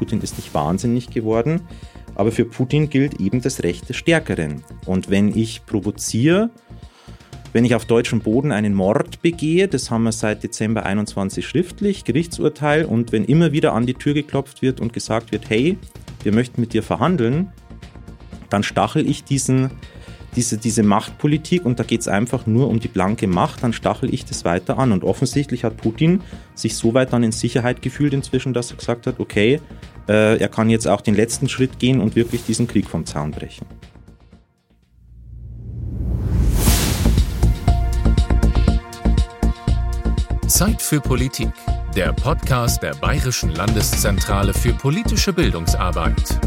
Putin ist nicht wahnsinnig geworden, aber für Putin gilt eben das Recht des Stärkeren. Und wenn ich provoziere, wenn ich auf deutschem Boden einen Mord begehe, das haben wir seit Dezember 21 schriftlich, Gerichtsurteil, und wenn immer wieder an die Tür geklopft wird und gesagt wird, hey, wir möchten mit dir verhandeln, dann stachel ich diesen diese, diese Machtpolitik und da geht es einfach nur um die blanke Macht, dann stachel ich das weiter an. Und offensichtlich hat Putin sich so weit dann in Sicherheit gefühlt inzwischen, dass er gesagt hat, okay, äh, er kann jetzt auch den letzten Schritt gehen und wirklich diesen Krieg vom Zaun brechen. Zeit für Politik, der Podcast der Bayerischen Landeszentrale für politische Bildungsarbeit.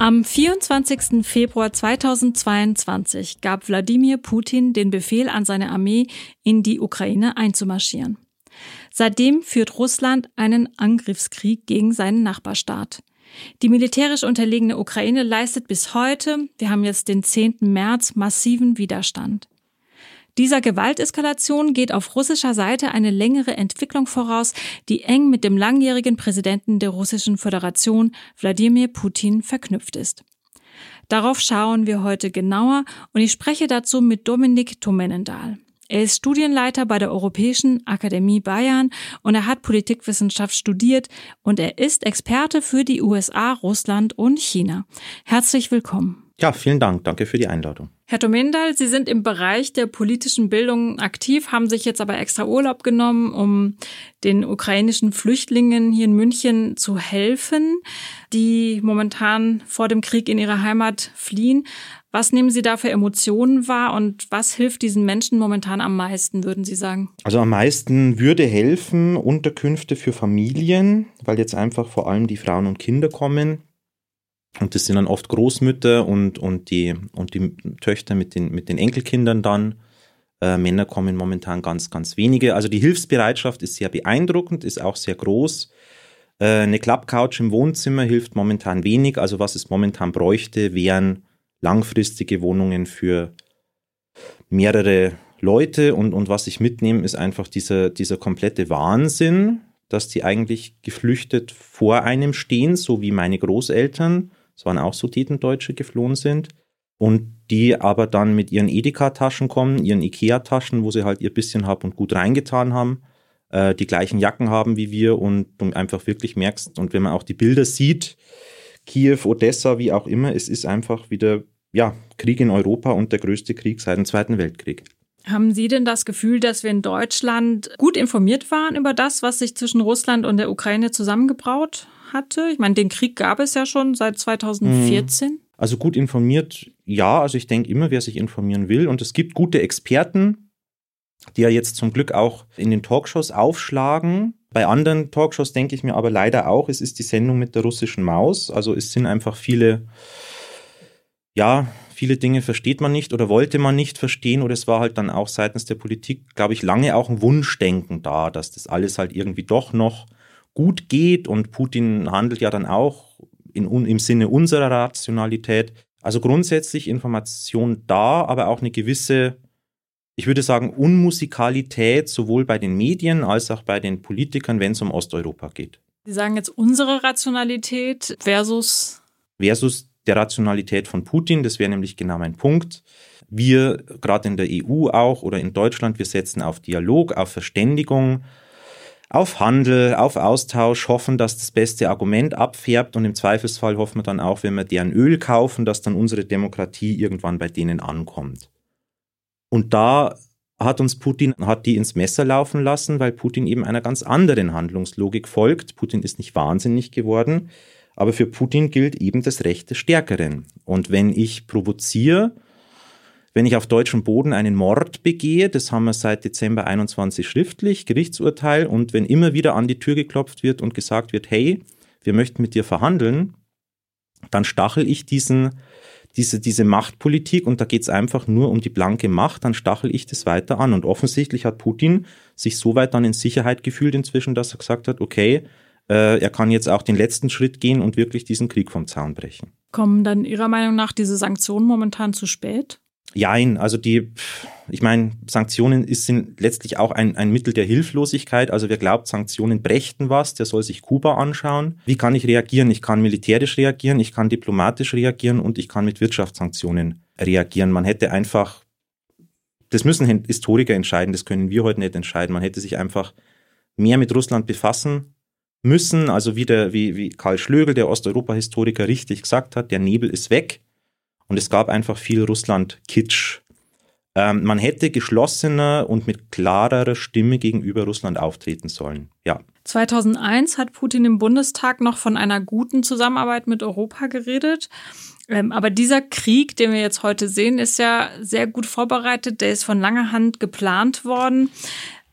Am 24. Februar 2022 gab Wladimir Putin den Befehl an seine Armee, in die Ukraine einzumarschieren. Seitdem führt Russland einen Angriffskrieg gegen seinen Nachbarstaat. Die militärisch unterlegene Ukraine leistet bis heute, wir haben jetzt den 10. März, massiven Widerstand. Dieser Gewalteskalation geht auf russischer Seite eine längere Entwicklung voraus, die eng mit dem langjährigen Präsidenten der Russischen Föderation, Wladimir Putin, verknüpft ist. Darauf schauen wir heute genauer und ich spreche dazu mit Dominik Tomenendal. Er ist Studienleiter bei der Europäischen Akademie Bayern und er hat Politikwissenschaft studiert und er ist Experte für die USA, Russland und China. Herzlich willkommen. Ja, vielen Dank. Danke für die Einladung. Herr Domendal, Sie sind im Bereich der politischen Bildung aktiv, haben sich jetzt aber extra Urlaub genommen, um den ukrainischen Flüchtlingen hier in München zu helfen, die momentan vor dem Krieg in ihre Heimat fliehen. Was nehmen Sie da für Emotionen wahr und was hilft diesen Menschen momentan am meisten, würden Sie sagen? Also am meisten würde helfen Unterkünfte für Familien, weil jetzt einfach vor allem die Frauen und Kinder kommen und das sind dann oft Großmütter und, und, die, und die Töchter mit den, mit den Enkelkindern dann. Äh, Männer kommen momentan ganz, ganz wenige. Also die Hilfsbereitschaft ist sehr beeindruckend, ist auch sehr groß. Äh, eine Klappcouch im Wohnzimmer hilft momentan wenig. Also was es momentan bräuchte, wären langfristige Wohnungen für mehrere Leute. Und, und was ich mitnehme, ist einfach dieser, dieser komplette Wahnsinn, dass die eigentlich geflüchtet vor einem stehen, so wie meine Großeltern es waren auch Sudetendeutsche, geflohen sind. Und die aber dann mit ihren Edeka-Taschen kommen, ihren Ikea-Taschen, wo sie halt ihr bisschen Hab und Gut reingetan haben, äh, die gleichen Jacken haben wie wir und du einfach wirklich merkst, und wenn man auch die Bilder sieht, Kiew, Odessa, wie auch immer, es ist einfach wieder, ja, Krieg in Europa und der größte Krieg seit dem Zweiten Weltkrieg. Haben Sie denn das Gefühl, dass wir in Deutschland gut informiert waren über das, was sich zwischen Russland und der Ukraine zusammengebraut hatte? Ich meine, den Krieg gab es ja schon seit 2014. Mhm. Also gut informiert, ja. Also ich denke immer, wer sich informieren will. Und es gibt gute Experten, die ja jetzt zum Glück auch in den Talkshows aufschlagen. Bei anderen Talkshows denke ich mir aber leider auch, es ist die Sendung mit der russischen Maus. Also es sind einfach viele, ja, viele Dinge versteht man nicht oder wollte man nicht verstehen oder es war halt dann auch seitens der Politik, glaube ich, lange auch ein Wunschdenken da, dass das alles halt irgendwie doch noch gut geht und Putin handelt ja dann auch in, im Sinne unserer Rationalität. Also grundsätzlich Information da, aber auch eine gewisse, ich würde sagen, Unmusikalität sowohl bei den Medien als auch bei den Politikern, wenn es um Osteuropa geht. Sie sagen jetzt unsere Rationalität versus versus der Rationalität von Putin, das wäre nämlich genau mein Punkt. Wir, gerade in der EU auch oder in Deutschland, wir setzen auf Dialog, auf Verständigung, auf Handel, auf Austausch, hoffen, dass das beste Argument abfärbt und im Zweifelsfall hoffen wir dann auch, wenn wir deren Öl kaufen, dass dann unsere Demokratie irgendwann bei denen ankommt. Und da hat uns Putin, hat die ins Messer laufen lassen, weil Putin eben einer ganz anderen Handlungslogik folgt. Putin ist nicht wahnsinnig geworden, aber für Putin gilt eben das Recht des Stärkeren. Und wenn ich provoziere, wenn ich auf deutschem Boden einen Mord begehe, das haben wir seit Dezember 21 schriftlich, Gerichtsurteil, und wenn immer wieder an die Tür geklopft wird und gesagt wird, hey, wir möchten mit dir verhandeln, dann stachel ich diesen, diese, diese Machtpolitik und da geht es einfach nur um die blanke Macht, dann stachel ich das weiter an. Und offensichtlich hat Putin sich so weit dann in Sicherheit gefühlt inzwischen, dass er gesagt hat, okay, äh, er kann jetzt auch den letzten Schritt gehen und wirklich diesen Krieg vom Zaun brechen. Kommen dann Ihrer Meinung nach diese Sanktionen momentan zu spät? Jein, also die, ich meine, Sanktionen ist, sind letztlich auch ein, ein Mittel der Hilflosigkeit. Also wer glaubt, Sanktionen brächten was, der soll sich Kuba anschauen. Wie kann ich reagieren? Ich kann militärisch reagieren, ich kann diplomatisch reagieren und ich kann mit Wirtschaftssanktionen reagieren. Man hätte einfach, das müssen Historiker entscheiden, das können wir heute nicht entscheiden. Man hätte sich einfach mehr mit Russland befassen müssen. Also wie, der, wie, wie Karl Schlögel, der Osteuropa-Historiker, richtig gesagt hat, der Nebel ist weg. Und es gab einfach viel Russland-Kitsch. Ähm, man hätte geschlossener und mit klarerer Stimme gegenüber Russland auftreten sollen. Ja. 2001 hat Putin im Bundestag noch von einer guten Zusammenarbeit mit Europa geredet. Ähm, aber dieser Krieg, den wir jetzt heute sehen, ist ja sehr gut vorbereitet. Der ist von langer Hand geplant worden.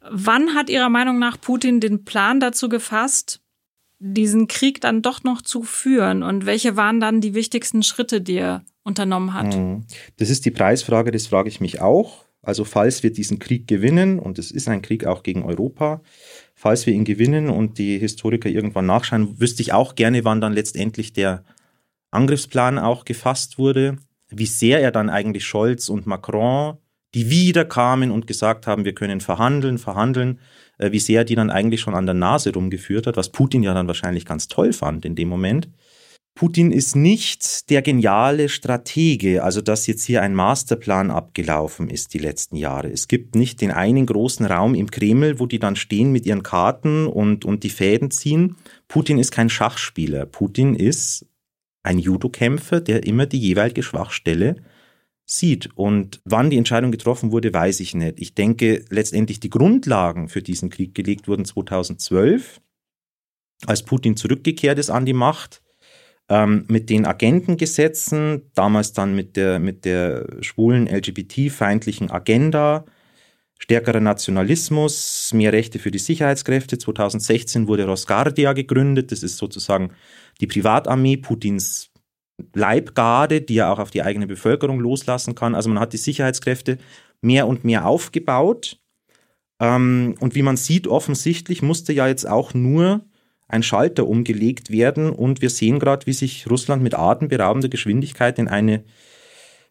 Wann hat Ihrer Meinung nach Putin den Plan dazu gefasst, diesen Krieg dann doch noch zu führen? Und welche waren dann die wichtigsten Schritte, die er unternommen hat? Mhm. Das ist die Preisfrage, das frage ich mich auch. Also falls wir diesen Krieg gewinnen, und es ist ein Krieg auch gegen Europa, falls wir ihn gewinnen und die Historiker irgendwann nachschauen, wüsste ich auch gerne, wann dann letztendlich der Angriffsplan auch gefasst wurde, wie sehr er dann eigentlich Scholz und Macron, die wieder kamen und gesagt haben, wir können verhandeln, verhandeln, äh, wie sehr die dann eigentlich schon an der Nase rumgeführt hat, was Putin ja dann wahrscheinlich ganz toll fand in dem Moment. Putin ist nicht der geniale Stratege, also dass jetzt hier ein Masterplan abgelaufen ist die letzten Jahre. Es gibt nicht den einen großen Raum im Kreml, wo die dann stehen mit ihren Karten und, und die Fäden ziehen. Putin ist kein Schachspieler. Putin ist ein Judokämpfer, der immer die jeweilige Schwachstelle sieht. Und wann die Entscheidung getroffen wurde, weiß ich nicht. Ich denke, letztendlich die Grundlagen für diesen Krieg gelegt wurden 2012, als Putin zurückgekehrt ist an die Macht, ähm, mit den Agentengesetzen, damals dann mit der, mit der schwulen LGBT-feindlichen Agenda, stärkerer Nationalismus, mehr Rechte für die Sicherheitskräfte. 2016 wurde Rosgardia gegründet. Das ist sozusagen die Privatarmee Putins Leibgarde, die er auch auf die eigene Bevölkerung loslassen kann. Also man hat die Sicherheitskräfte mehr und mehr aufgebaut. Ähm, und wie man sieht, offensichtlich musste ja jetzt auch nur ein Schalter umgelegt werden und wir sehen gerade, wie sich Russland mit atemberaubender Geschwindigkeit in eine,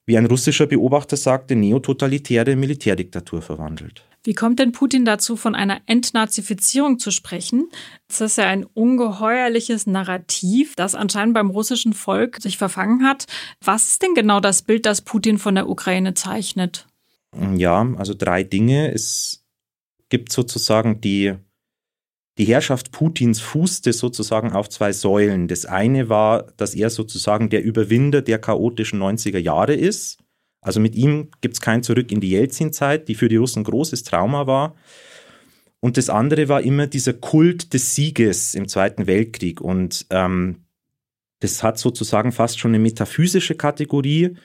wie ein russischer Beobachter sagte, neototalitäre Militärdiktatur verwandelt. Wie kommt denn Putin dazu, von einer Entnazifizierung zu sprechen? Das ist ja ein ungeheuerliches Narrativ, das anscheinend beim russischen Volk sich verfangen hat. Was ist denn genau das Bild, das Putin von der Ukraine zeichnet? Ja, also drei Dinge. Es gibt sozusagen die, die Herrschaft Putins fußte sozusagen auf zwei Säulen. Das eine war, dass er sozusagen der Überwinder der chaotischen 90er Jahre ist also mit ihm gibt es kein Zurück in die Jelzin-Zeit, die für die Russen großes Trauma war. Und das andere war immer dieser Kult des Sieges im Zweiten Weltkrieg. Und ähm, das hat sozusagen fast schon eine metaphysische Kategorie,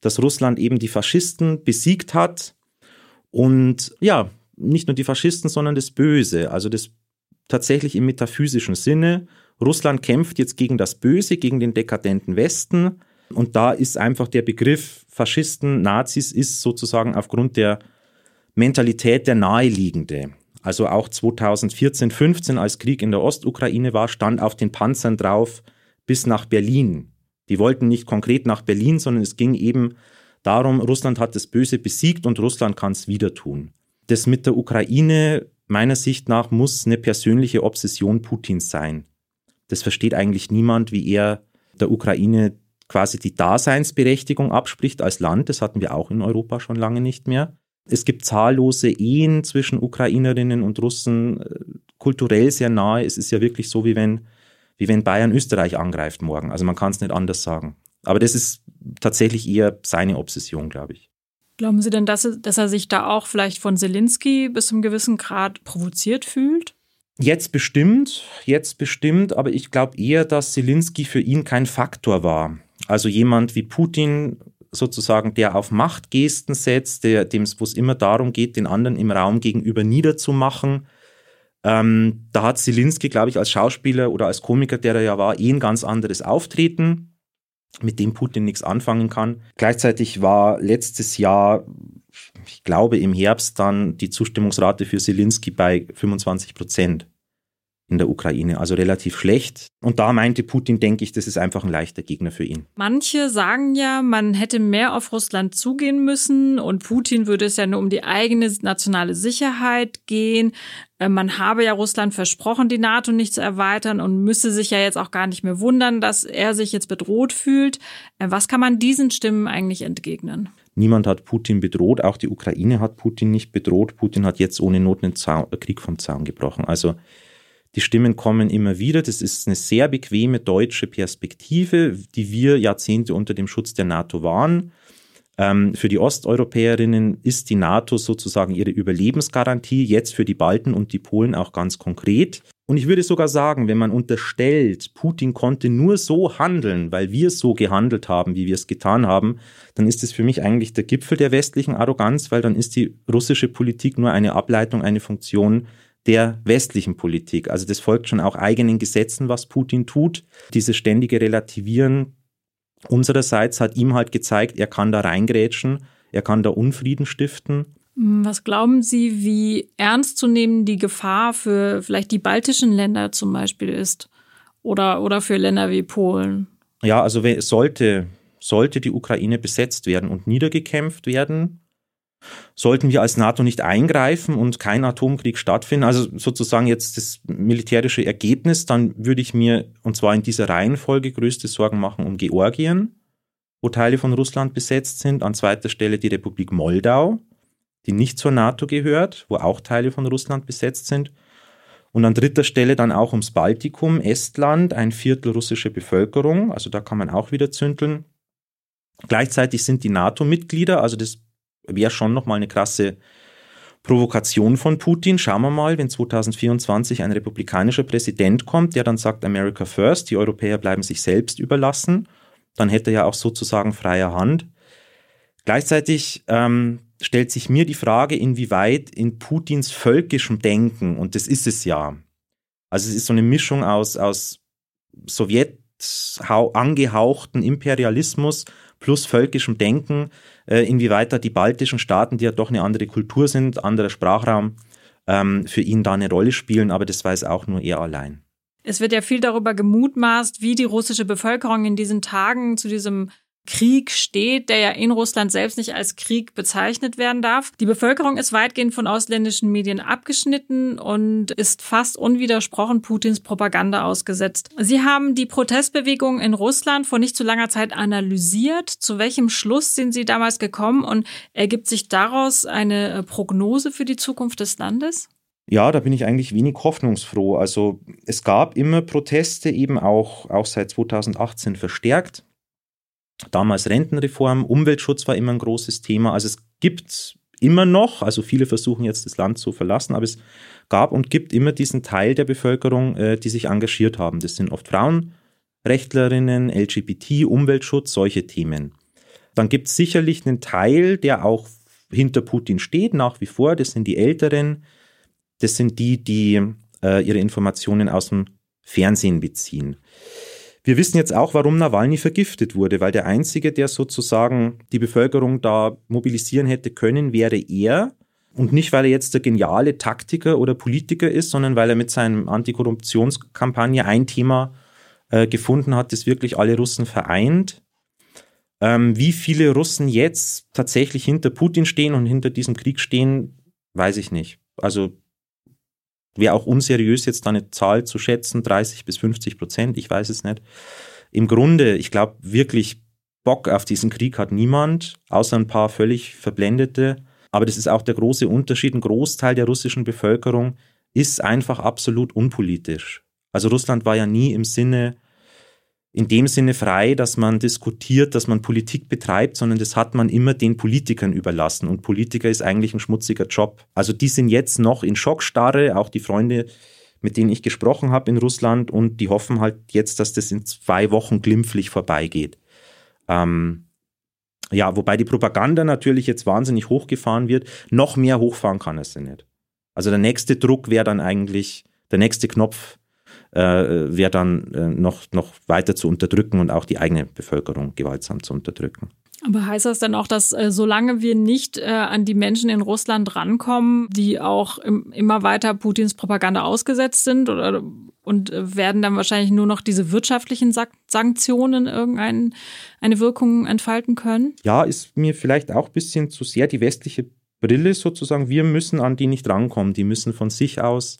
dass Russland eben die Faschisten besiegt hat. Und ja, nicht nur die Faschisten, sondern das Böse. Also das tatsächlich im metaphysischen Sinne. Russland kämpft jetzt gegen das Böse, gegen den dekadenten Westen. Und da ist einfach der Begriff Faschisten, Nazis ist sozusagen aufgrund der Mentalität der naheliegende. Also auch 2014, 15, als Krieg in der Ostukraine war, stand auf den Panzern drauf bis nach Berlin. Die wollten nicht konkret nach Berlin, sondern es ging eben darum, Russland hat das Böse besiegt und Russland kann es wieder tun. Das mit der Ukraine, meiner Sicht nach, muss eine persönliche Obsession Putins sein. Das versteht eigentlich niemand, wie er der Ukraine quasi die Daseinsberechtigung abspricht als Land. Das hatten wir auch in Europa schon lange nicht mehr. Es gibt zahllose Ehen zwischen Ukrainerinnen und Russen, äh, kulturell sehr nahe. Es ist ja wirklich so, wie wenn, wie wenn Bayern Österreich angreift morgen. Also man kann es nicht anders sagen. Aber das ist tatsächlich eher seine Obsession, glaube ich. Glauben Sie denn, dass, dass er sich da auch vielleicht von Zelensky bis zum gewissen Grad provoziert fühlt? Jetzt bestimmt, jetzt bestimmt, aber ich glaube eher, dass Zelensky für ihn kein Faktor war. Also jemand wie Putin sozusagen, der auf Machtgesten setzt, dem wo es immer darum geht, den anderen im Raum gegenüber niederzumachen. Ähm, da hat Zelensky, glaube ich, als Schauspieler oder als Komiker, der er ja war, eh ein ganz anderes Auftreten, mit dem Putin nichts anfangen kann. Gleichzeitig war letztes Jahr, ich glaube im Herbst dann, die Zustimmungsrate für Zelensky bei 25 Prozent. In der Ukraine, also relativ schlecht. Und da meinte Putin, denke ich, das ist einfach ein leichter Gegner für ihn. Manche sagen ja, man hätte mehr auf Russland zugehen müssen und Putin würde es ja nur um die eigene nationale Sicherheit gehen. Äh, man habe ja Russland versprochen, die NATO nicht zu erweitern und müsse sich ja jetzt auch gar nicht mehr wundern, dass er sich jetzt bedroht fühlt. Äh, was kann man diesen Stimmen eigentlich entgegnen? Niemand hat Putin bedroht, auch die Ukraine hat Putin nicht bedroht. Putin hat jetzt ohne Not einen Zaun, Krieg vom Zaun gebrochen. Also die Stimmen kommen immer wieder. Das ist eine sehr bequeme deutsche Perspektive, die wir Jahrzehnte unter dem Schutz der NATO waren. Ähm, für die Osteuropäerinnen ist die NATO sozusagen ihre Überlebensgarantie, jetzt für die Balten und die Polen auch ganz konkret. Und ich würde sogar sagen, wenn man unterstellt, Putin konnte nur so handeln, weil wir so gehandelt haben, wie wir es getan haben, dann ist es für mich eigentlich der Gipfel der westlichen Arroganz, weil dann ist die russische Politik nur eine Ableitung, eine Funktion der westlichen Politik. Also das folgt schon auch eigenen Gesetzen, was Putin tut. Dieses ständige Relativieren unsererseits hat ihm halt gezeigt, er kann da reingrätschen, er kann da Unfrieden stiften. Was glauben Sie, wie ernst zu nehmen die Gefahr für vielleicht die baltischen Länder zum Beispiel ist? Oder, oder für Länder wie Polen? Ja, also sollte, sollte die Ukraine besetzt werden und niedergekämpft werden, Sollten wir als NATO nicht eingreifen und kein Atomkrieg stattfinden, also sozusagen jetzt das militärische Ergebnis, dann würde ich mir, und zwar in dieser Reihenfolge, größte Sorgen machen um Georgien, wo Teile von Russland besetzt sind, an zweiter Stelle die Republik Moldau, die nicht zur NATO gehört, wo auch Teile von Russland besetzt sind, und an dritter Stelle dann auch ums Baltikum, Estland, ein Viertel russische Bevölkerung, also da kann man auch wieder zündeln. Gleichzeitig sind die NATO-Mitglieder, also das wäre schon nochmal eine krasse Provokation von Putin. Schauen wir mal, wenn 2024 ein republikanischer Präsident kommt, der dann sagt America First, die Europäer bleiben sich selbst überlassen, dann hätte er ja auch sozusagen freie Hand. Gleichzeitig ähm, stellt sich mir die Frage, inwieweit in Putins völkischem Denken, und das ist es ja, also es ist so eine Mischung aus, aus Sowjet angehauchten Imperialismus plus völkischem Denken, äh, inwieweit da die baltischen Staaten, die ja doch eine andere Kultur sind, anderer Sprachraum, ähm, für ihn da eine Rolle spielen, aber das weiß auch nur er allein. Es wird ja viel darüber gemutmaßt, wie die russische Bevölkerung in diesen Tagen zu diesem Krieg steht, der ja in Russland selbst nicht als Krieg bezeichnet werden darf. Die Bevölkerung ist weitgehend von ausländischen Medien abgeschnitten und ist fast unwidersprochen Putins Propaganda ausgesetzt. Sie haben die Protestbewegung in Russland vor nicht zu langer Zeit analysiert. Zu welchem Schluss sind Sie damals gekommen und ergibt sich daraus eine äh, Prognose für die Zukunft des Landes? Ja, da bin ich eigentlich wenig hoffnungsfroh. Also es gab immer Proteste, eben auch, auch seit 2018 verstärkt. Damals Rentenreform, Umweltschutz war immer ein großes Thema. Also es gibt immer noch, also viele versuchen jetzt das Land zu verlassen, aber es gab und gibt immer diesen Teil der Bevölkerung, äh, die sich engagiert haben. Das sind oft Frauenrechtlerinnen, LGBT, Umweltschutz, solche Themen. Dann gibt es sicherlich einen Teil, der auch hinter Putin steht, nach wie vor. Das sind die Älteren, das sind die, die äh, ihre Informationen aus dem Fernsehen beziehen. Wir wissen jetzt auch, warum Nawalny vergiftet wurde, weil der Einzige, der sozusagen die Bevölkerung da mobilisieren hätte können, wäre er. Und nicht, weil er jetzt der geniale Taktiker oder Politiker ist, sondern weil er mit seiner Antikorruptionskampagne ein Thema äh, gefunden hat, das wirklich alle Russen vereint. Ähm, wie viele Russen jetzt tatsächlich hinter Putin stehen und hinter diesem Krieg stehen, weiß ich nicht. Also Wäre auch unseriös, jetzt da eine Zahl zu schätzen, 30 bis 50 Prozent, ich weiß es nicht. Im Grunde, ich glaube, wirklich Bock auf diesen Krieg hat niemand, außer ein paar völlig Verblendete. Aber das ist auch der große Unterschied. Ein Großteil der russischen Bevölkerung ist einfach absolut unpolitisch. Also Russland war ja nie im Sinne in dem Sinne frei, dass man diskutiert, dass man Politik betreibt, sondern das hat man immer den Politikern überlassen. Und Politiker ist eigentlich ein schmutziger Job. Also die sind jetzt noch in Schockstarre, auch die Freunde, mit denen ich gesprochen habe in Russland, und die hoffen halt jetzt, dass das in zwei Wochen glimpflich vorbeigeht. Ähm, ja, wobei die Propaganda natürlich jetzt wahnsinnig hochgefahren wird. Noch mehr hochfahren kann es sie nicht. Also der nächste Druck wäre dann eigentlich, der nächste Knopf äh, wäre dann äh, noch, noch weiter zu unterdrücken und auch die eigene Bevölkerung gewaltsam zu unterdrücken. Aber heißt das dann auch, dass äh, solange wir nicht äh, an die Menschen in Russland rankommen, die auch im, immer weiter Putins Propaganda ausgesetzt sind oder, und äh, werden dann wahrscheinlich nur noch diese wirtschaftlichen Sanktionen irgendeine eine Wirkung entfalten können? Ja, ist mir vielleicht auch ein bisschen zu sehr die westliche Brille sozusagen. Wir müssen an die nicht rankommen. Die müssen von sich aus,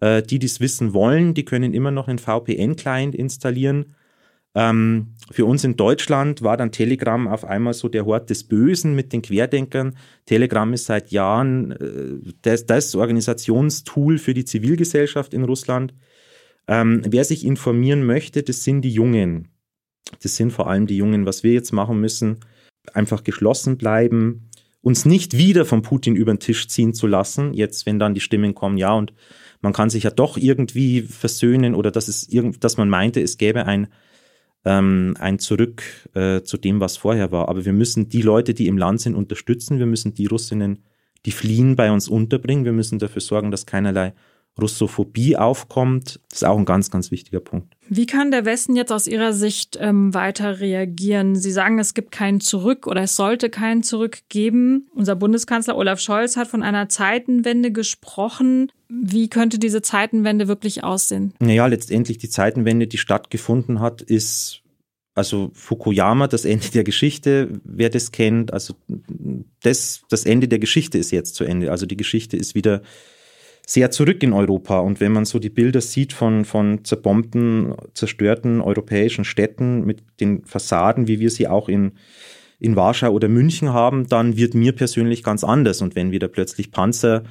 äh, die, die es wissen wollen, die können immer noch einen VPN-Client installieren ähm, für uns in Deutschland war dann Telegram auf einmal so der Hort des Bösen mit den Querdenkern. Telegram ist seit Jahren äh, das, das, Organisationstool für die Zivilgesellschaft in Russland. Ähm, wer sich informieren möchte, das sind die Jungen. Das sind vor allem die Jungen. Was wir jetzt machen müssen, einfach geschlossen bleiben, uns nicht wieder von Putin über den Tisch ziehen zu lassen. Jetzt, wenn dann die Stimmen kommen, ja, und man kann sich ja doch irgendwie versöhnen oder dass es irgend, dass man meinte, es gäbe ein ähm, ein Zurück äh, zu dem, was vorher war. Aber wir müssen die Leute, die im Land sind, unterstützen. Wir müssen die Russinnen, die fliehen, bei uns unterbringen. Wir müssen dafür sorgen, dass keinerlei Russophobie aufkommt. Das ist auch ein ganz, ganz wichtiger Punkt. Wie kann der Westen jetzt aus Ihrer Sicht ähm, weiter reagieren? Sie sagen, es gibt keinen Zurück oder es sollte keinen Zurück geben. Unser Bundeskanzler Olaf Scholz hat von einer Zeitenwende gesprochen. Wie könnte diese Zeitenwende wirklich aussehen? Naja, letztendlich die Zeitenwende, die stattgefunden hat, ist also Fukuyama, das Ende der Geschichte, wer das kennt, also das, das Ende der Geschichte ist jetzt zu Ende. Also die Geschichte ist wieder sehr zurück in Europa. Und wenn man so die Bilder sieht von, von zerbombten, zerstörten europäischen Städten mit den Fassaden, wie wir sie auch in, in Warschau oder München haben, dann wird mir persönlich ganz anders. Und wenn wieder plötzlich Panzer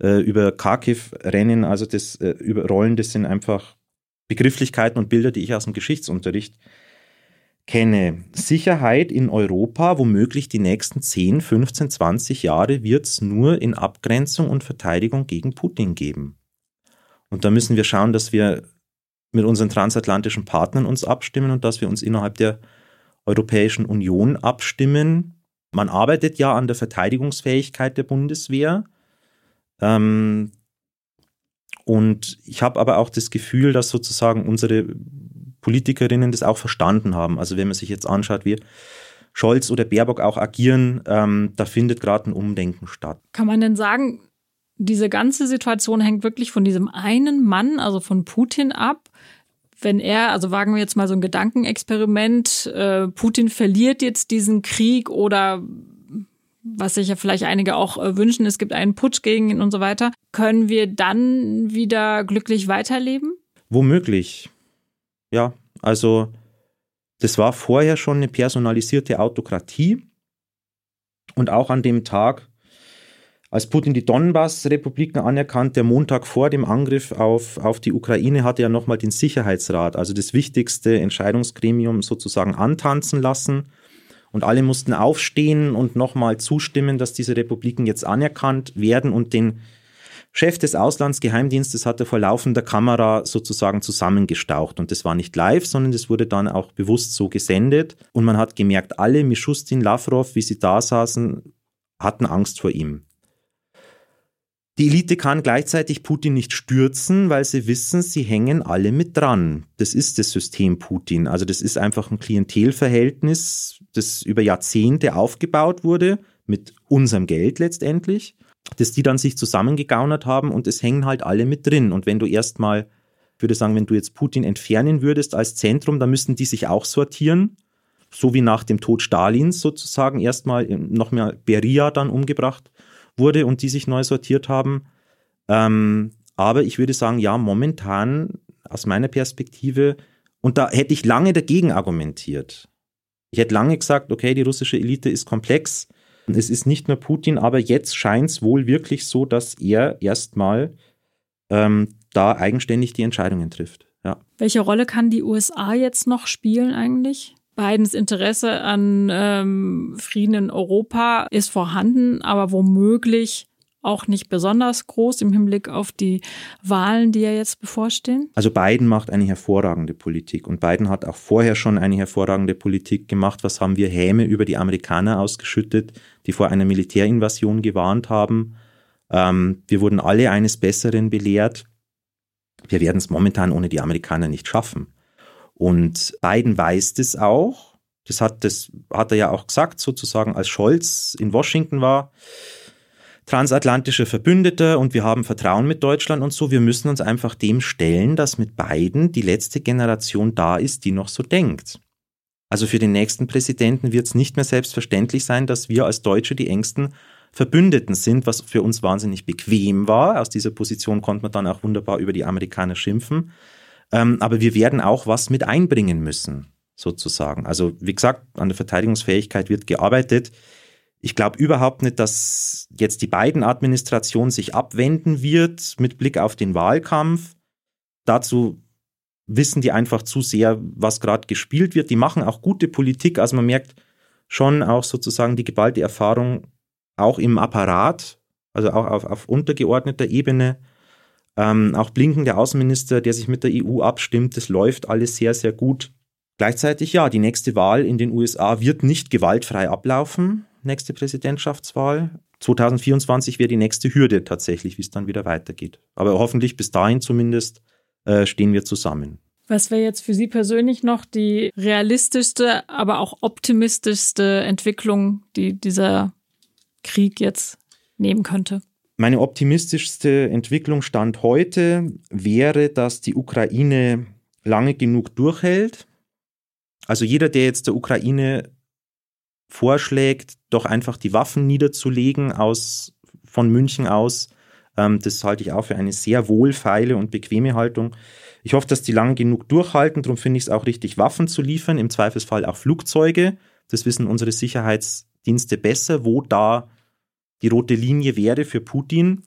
äh, über Kharkiv rennen, also das äh, überrollen, das sind einfach Begrifflichkeiten und Bilder, die ich aus dem Geschichtsunterricht kenne. Sicherheit in Europa, womöglich die nächsten 10, 15, 20 Jahre, wird es nur in Abgrenzung und Verteidigung gegen Putin geben. Und da müssen wir schauen, dass wir mit unseren transatlantischen Partnern uns abstimmen und dass wir uns innerhalb der Europäischen Union abstimmen. Man arbeitet ja an der Verteidigungsfähigkeit der Bundeswehr. Ähm, und ich habe aber auch das Gefühl, dass sozusagen unsere Politikerinnen das auch verstanden haben. Also wenn man sich jetzt anschaut, wie Scholz oder Baerbock auch agieren, ähm, da findet gerade ein Umdenken statt. Kann man denn sagen, diese ganze Situation hängt wirklich von diesem einen Mann, also von Putin ab? Wenn er, also wagen wir jetzt mal so ein Gedankenexperiment, äh, Putin verliert jetzt diesen Krieg oder was sich ja vielleicht einige auch äh, wünschen, es gibt einen Putsch gegen ihn und so weiter, können wir dann wieder glücklich weiterleben? Womöglich. Ja, also das war vorher schon eine personalisierte Autokratie. Und auch an dem Tag, als Putin die Donbass-Republiken anerkannt, der Montag vor dem Angriff auf, auf die Ukraine, hatte er nochmal den Sicherheitsrat, also das wichtigste Entscheidungsgremium sozusagen antanzen lassen. Und alle mussten aufstehen und nochmal zustimmen, dass diese Republiken jetzt anerkannt werden und den Chef des Auslandsgeheimdienstes hatte vor laufender Kamera sozusagen zusammengestaucht. Und das war nicht live, sondern das wurde dann auch bewusst so gesendet. Und man hat gemerkt, alle, Mischustin, Lavrov, wie sie da saßen, hatten Angst vor ihm. Die Elite kann gleichzeitig Putin nicht stürzen, weil sie wissen, sie hängen alle mit dran. Das ist das System Putin. Also das ist einfach ein Klientelverhältnis, das über Jahrzehnte aufgebaut wurde, mit unserem Geld letztendlich dass die dann sich zusammengegaunert haben und es hängen halt alle mit drin. Und wenn du erstmal, ich würde sagen, wenn du jetzt Putin entfernen würdest als Zentrum, dann müssten die sich auch sortieren. So wie nach dem Tod Stalins sozusagen erstmal noch mehr Beria dann umgebracht wurde und die sich neu sortiert haben. Ähm, aber ich würde sagen, ja, momentan aus meiner Perspektive, und da hätte ich lange dagegen argumentiert. Ich hätte lange gesagt, okay, die russische Elite ist komplex, es ist nicht nur Putin, aber jetzt scheint es wohl wirklich so, dass er erstmal ähm, da eigenständig die Entscheidungen trifft. Ja. Welche Rolle kann die USA jetzt noch spielen eigentlich? Bidens Interesse an ähm, Frieden in Europa ist vorhanden, aber womöglich auch nicht besonders groß im Hinblick auf die Wahlen, die ja jetzt bevorstehen? Also Biden macht eine hervorragende Politik und Biden hat auch vorher schon eine hervorragende Politik gemacht. Was haben wir Häme über die Amerikaner ausgeschüttet, die vor einer Militärinvasion gewarnt haben? Ähm, wir wurden alle eines Besseren belehrt. Wir werden es momentan ohne die Amerikaner nicht schaffen. Und Biden weiß das auch. Das hat, das hat er ja auch gesagt, sozusagen, als Scholz in Washington war. Transatlantische Verbündete und wir haben Vertrauen mit Deutschland und so. Wir müssen uns einfach dem stellen, dass mit beiden die letzte Generation da ist, die noch so denkt. Also für den nächsten Präsidenten wird es nicht mehr selbstverständlich sein, dass wir als Deutsche die engsten Verbündeten sind, was für uns wahnsinnig bequem war. Aus dieser Position konnte man dann auch wunderbar über die Amerikaner schimpfen. Ähm, aber wir werden auch was mit einbringen müssen, sozusagen. Also wie gesagt, an der Verteidigungsfähigkeit wird gearbeitet. Ich glaube überhaupt nicht, dass jetzt die beiden Administration sich abwenden wird mit Blick auf den Wahlkampf. Dazu wissen die einfach zu sehr, was gerade gespielt wird. Die machen auch gute Politik. Also man merkt schon auch sozusagen die geballte Erfahrung auch im Apparat, also auch auf, auf untergeordneter Ebene. Ähm, auch Blinken, der Außenminister, der sich mit der EU abstimmt, das läuft alles sehr, sehr gut. Gleichzeitig, ja, die nächste Wahl in den USA wird nicht gewaltfrei ablaufen, nächste Präsidentschaftswahl. 2024 wäre die nächste Hürde tatsächlich, wie es dann wieder weitergeht. Aber hoffentlich bis dahin zumindest äh, stehen wir zusammen. Was wäre jetzt für Sie persönlich noch die realistischste, aber auch optimistischste Entwicklung, die dieser Krieg jetzt nehmen könnte? Meine optimistischste Entwicklung stand heute wäre, dass die Ukraine lange genug durchhält. Also jeder, der jetzt der Ukraine vorschlägt, doch einfach die Waffen niederzulegen aus, von München aus, ähm, das halte ich auch für eine sehr wohlfeile und bequeme Haltung. Ich hoffe, dass die lang genug durchhalten. Darum finde ich es auch richtig, Waffen zu liefern, im Zweifelsfall auch Flugzeuge. Das wissen unsere Sicherheitsdienste besser, wo da die rote Linie wäre für Putin.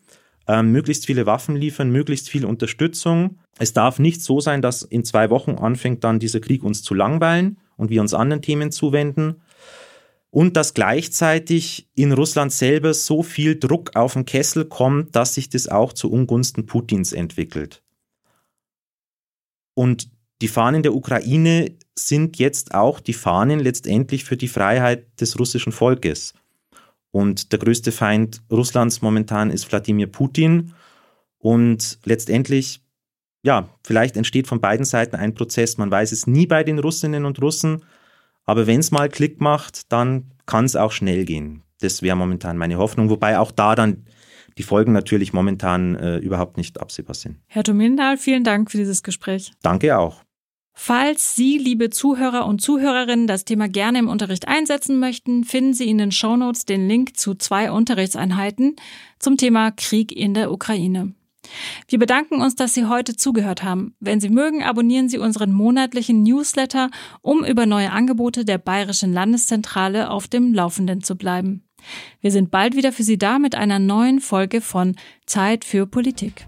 Ähm, möglichst viele Waffen liefern, möglichst viel Unterstützung. Es darf nicht so sein, dass in zwei Wochen anfängt dann dieser Krieg uns zu langweilen und wir uns anderen Themen zuwenden und dass gleichzeitig in Russland selber so viel Druck auf den Kessel kommt, dass sich das auch zu Ungunsten Putins entwickelt. Und die Fahnen der Ukraine sind jetzt auch die Fahnen letztendlich für die Freiheit des russischen Volkes. Und der größte Feind Russlands momentan ist Wladimir Putin. Und letztendlich, ja, vielleicht entsteht von beiden Seiten ein Prozess. Man weiß es nie bei den Russinnen und Russen. Aber wenn es mal Klick macht, dann kann es auch schnell gehen. Das wäre momentan meine Hoffnung, wobei auch da dann die Folgen natürlich momentan äh, überhaupt nicht absehbar sind. Herr Domindal, vielen Dank für dieses Gespräch. Danke auch. Falls Sie, liebe Zuhörer und Zuhörerinnen, das Thema gerne im Unterricht einsetzen möchten, finden Sie in den Shownotes den Link zu zwei Unterrichtseinheiten zum Thema Krieg in der Ukraine. Wir bedanken uns, dass Sie heute zugehört haben. Wenn Sie mögen, abonnieren Sie unseren monatlichen Newsletter, um über neue Angebote der Bayerischen Landeszentrale auf dem Laufenden zu bleiben. Wir sind bald wieder für Sie da mit einer neuen Folge von Zeit für Politik.